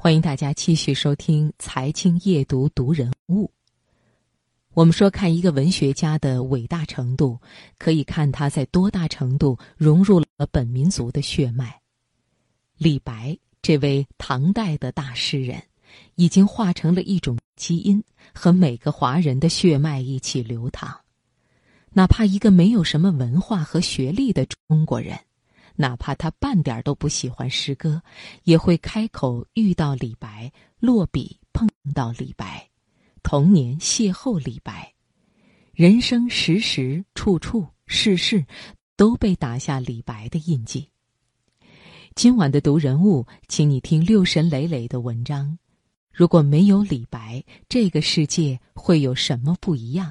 欢迎大家继续收听《财经夜读》读人物。我们说，看一个文学家的伟大程度，可以看他在多大程度融入了本民族的血脉。李白这位唐代的大诗人，已经化成了一种基因，和每个华人的血脉一起流淌。哪怕一个没有什么文化和学历的中国人。哪怕他半点都不喜欢诗歌，也会开口遇到李白，落笔碰到李白，童年邂逅李白，人生时时处处事事都被打下李白的印记。今晚的读人物，请你听六神磊磊的文章。如果没有李白，这个世界会有什么不一样？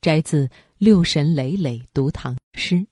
摘自六神磊磊读唐诗。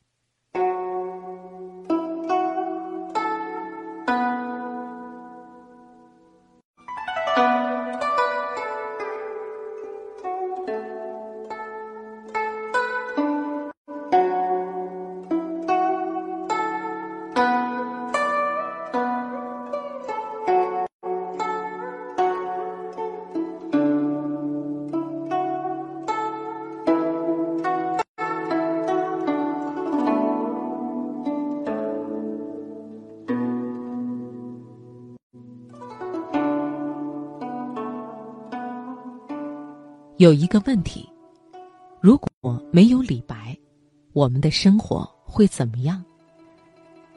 有一个问题：如果没有李白，我们的生活会怎么样？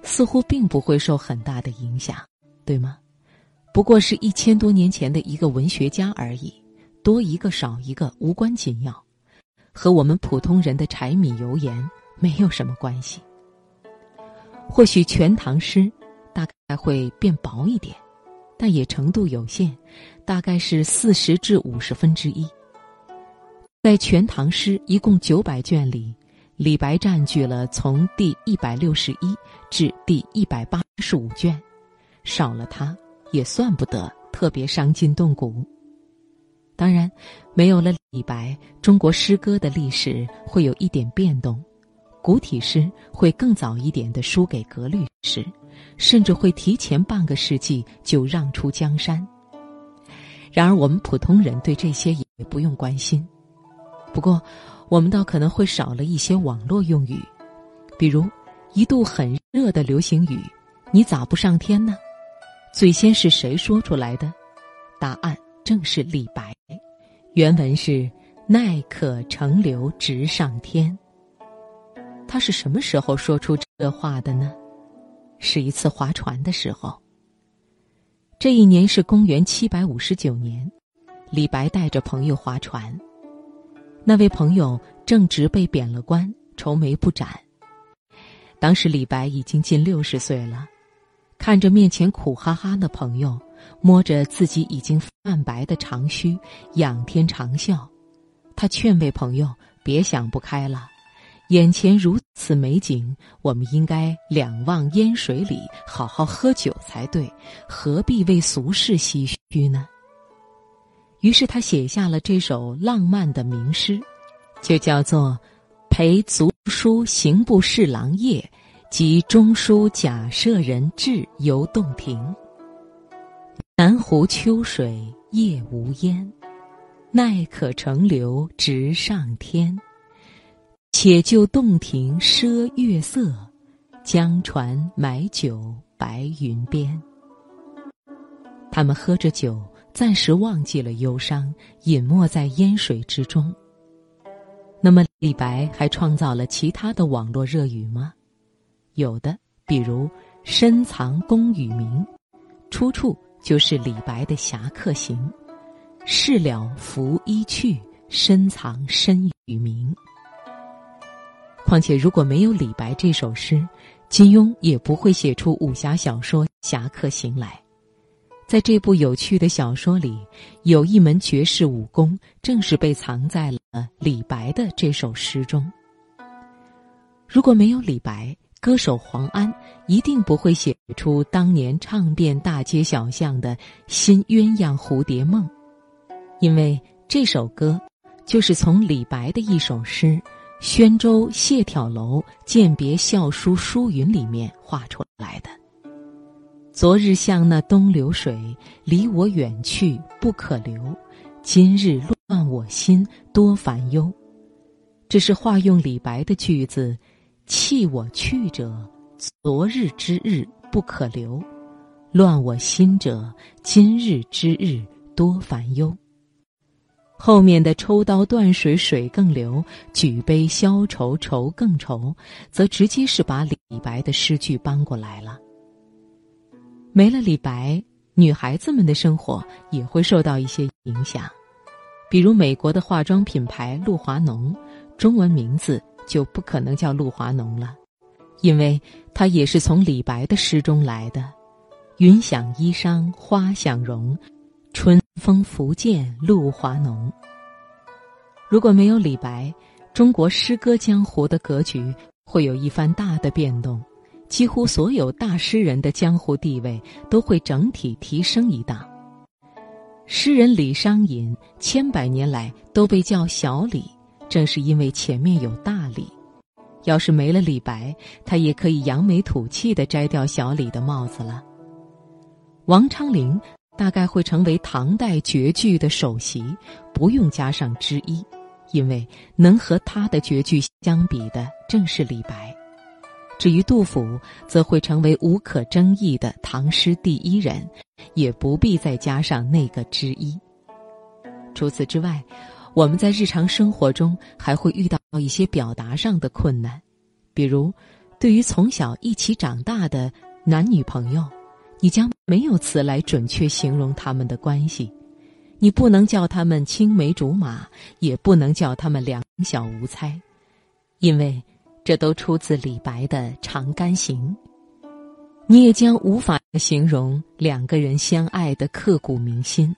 似乎并不会受很大的影响，对吗？不过是一千多年前的一个文学家而已，多一个少一个无关紧要，和我们普通人的柴米油盐没有什么关系。或许《全唐诗》大概会变薄一点，但也程度有限，大概是四十至五十分之一。在《全唐诗》一共九百卷里，李白占据了从第一百六十一至第一百八十五卷，少了他也算不得特别伤筋动骨。当然，没有了李白，中国诗歌的历史会有一点变动，古体诗会更早一点的输给格律诗，甚至会提前半个世纪就让出江山。然而，我们普通人对这些也不用关心。不过，我们倒可能会少了一些网络用语，比如一度很热的流行语“你咋不上天呢？”最先是谁说出来的？答案正是李白。原文是“奈可乘流直上天”。他是什么时候说出这话的呢？是一次划船的时候。这一年是公元七百五十九年，李白带着朋友划船。那位朋友正值被贬了官，愁眉不展。当时李白已经近六十岁了，看着面前苦哈哈的朋友，摸着自己已经泛白的长须，仰天长啸。他劝慰朋友别想不开了，眼前如此美景，我们应该两望烟水里，好好喝酒才对，何必为俗事唏嘘呢？于是他写下了这首浪漫的名诗，就叫做《陪族书行部侍郎夜及中书贾舍人至游洞庭》。南湖秋水夜无烟，奈可乘流直上天。且就洞庭赊月色，将船买酒白云边。他们喝着酒。暂时忘记了忧伤，隐没在烟水之中。那么，李白还创造了其他的网络热语吗？有的，比如“深藏功与名”，出处就是李白的《侠客行》，“事了拂衣去，深藏身与名。”况且，如果没有李白这首诗，金庸也不会写出武侠小说《侠客行》来。在这部有趣的小说里，有一门绝世武功，正是被藏在了李白的这首诗中。如果没有李白，歌手黄安一定不会写出当年唱遍大街小巷的新鸳鸯蝴蝶梦，因为这首歌就是从李白的一首诗《宣州谢眺楼饯别校书书云》里面画出来的。昨日像那东流水，离我远去不可留；今日乱我心，多烦忧。这是化用李白的句子：“弃我去者，昨日之日不可留；乱我心者，今日之日多烦忧。”后面的“抽刀断水水更流，举杯消愁愁更愁”，则直接是把李白的诗句搬过来了。没了李白，女孩子们的生活也会受到一些影响，比如美国的化妆品牌露华浓，中文名字就不可能叫露华浓了，因为它也是从李白的诗中来的：“云想衣裳花想容。”春风拂槛露华浓。如果没有李白，中国诗歌江湖的格局会有一番大的变动，几乎所有大诗人的江湖地位都会整体提升一档。诗人李商隐千百年来都被叫小李，正是因为前面有大李。要是没了李白，他也可以扬眉吐气的摘掉小李的帽子了。王昌龄。大概会成为唐代绝句的首席，不用加上之一，因为能和他的绝句相比的正是李白。至于杜甫，则会成为无可争议的唐诗第一人，也不必再加上那个之一。除此之外，我们在日常生活中还会遇到一些表达上的困难，比如，对于从小一起长大的男女朋友。你将没有词来准确形容他们的关系，你不能叫他们青梅竹马，也不能叫他们两小无猜，因为这都出自李白的《长干行》。你也将无法形容两个人相爱的刻骨铭心，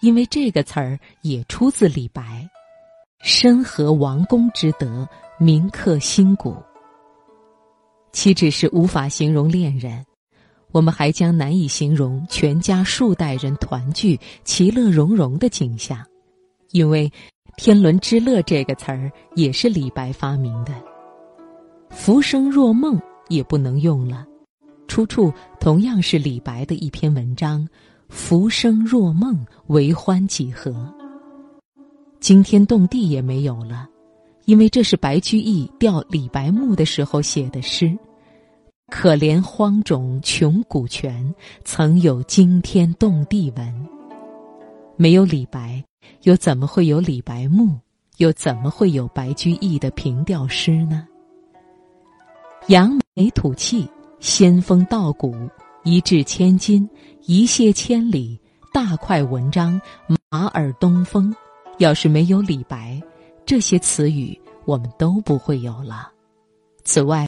因为这个词儿也出自李白：“身合王公之德，铭刻心骨。”岂止是无法形容恋人？我们还将难以形容全家数代人团聚、其乐融融的景象，因为“天伦之乐”这个词儿也是李白发明的。浮生若梦也不能用了，出处同样是李白的一篇文章：“浮生若梦，为欢几何？”惊天动地也没有了，因为这是白居易吊李白墓的时候写的诗。可怜荒冢穷古泉，曾有惊天动地闻。没有李白，又怎么会有李白墓？又怎么会有白居易的平调诗呢？扬眉吐气，仙风道骨，一掷千金，一泻千里，大快文章，马耳东风。要是没有李白，这些词语我们都不会有了。此外。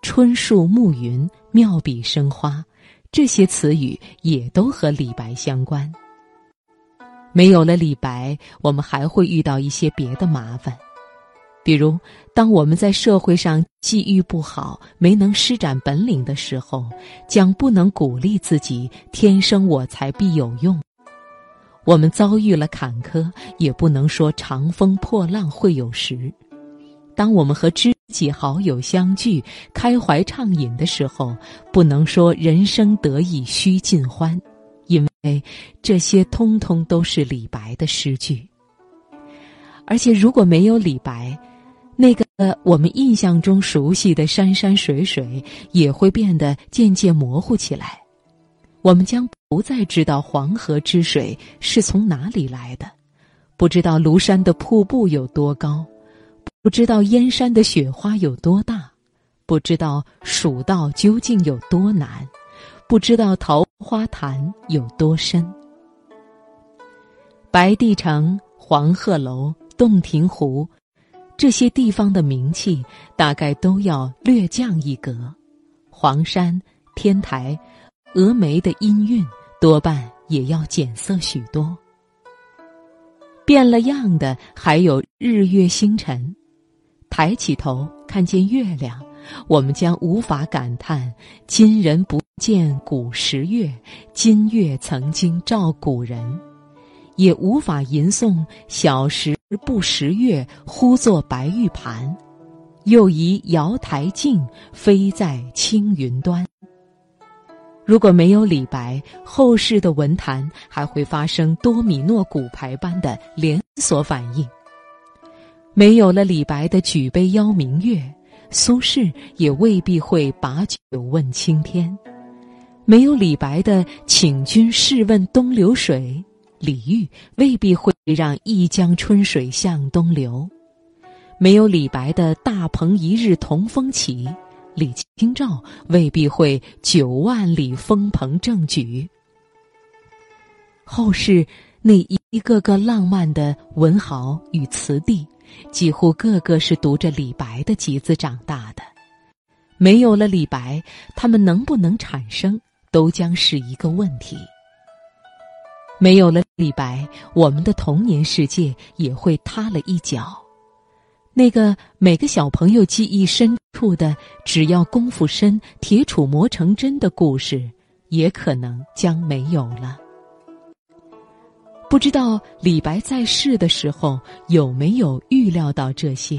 春树暮云，妙笔生花，这些词语也都和李白相关。没有了李白，我们还会遇到一些别的麻烦，比如，当我们在社会上际遇不好，没能施展本领的时候，将不能鼓励自己“天生我材必有用”；我们遭遇了坎坷，也不能说“长风破浪会有时”。当我们和知己好友相聚，开怀畅饮的时候，不能说“人生得意须尽欢”，因为这些通通都是李白的诗句。而且，如果没有李白，那个我们印象中熟悉的山山水水也会变得渐渐模糊起来。我们将不再知道黄河之水是从哪里来的，不知道庐山的瀑布有多高。不知道燕山的雪花有多大，不知道蜀道究竟有多难，不知道桃花潭有多深。白帝城、黄鹤楼、洞庭湖，这些地方的名气大概都要略降一格。黄山、天台、峨眉的音韵多半也要减色许多。变了样的还有日月星辰。抬起头看见月亮，我们将无法感叹“今人不见古时月，今月曾经照古人”，也无法吟诵“小时不识月，呼作白玉盘”，又疑瑶台镜，飞在青云端。如果没有李白，后世的文坛还会发生多米诺骨牌般的连锁反应。没有了李白的举杯邀明月，苏轼也未必会把酒问青天；没有李白的请君试问东流水，李煜未必会让一江春水向东流；没有李白的大鹏一日同风起，李清照未必会九万里风鹏正举。后世那一个个浪漫的文豪与词帝。几乎个个是读着李白的集子长大的，没有了李白，他们能不能产生，都将是一个问题。没有了李白，我们的童年世界也会塌了一角。那个每个小朋友记忆深处的“只要功夫深，铁杵磨成针”的故事，也可能将没有了。不知道李白在世的时候有没有预料到这些？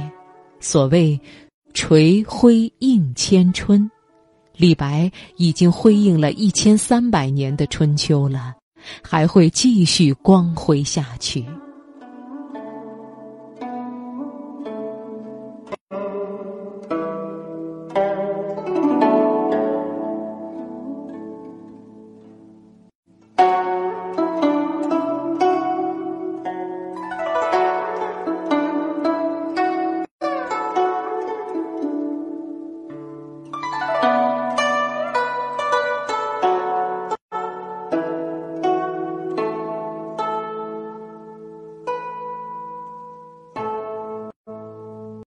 所谓“垂辉映千春”，李白已经辉映了一千三百年的春秋了，还会继续光辉下去。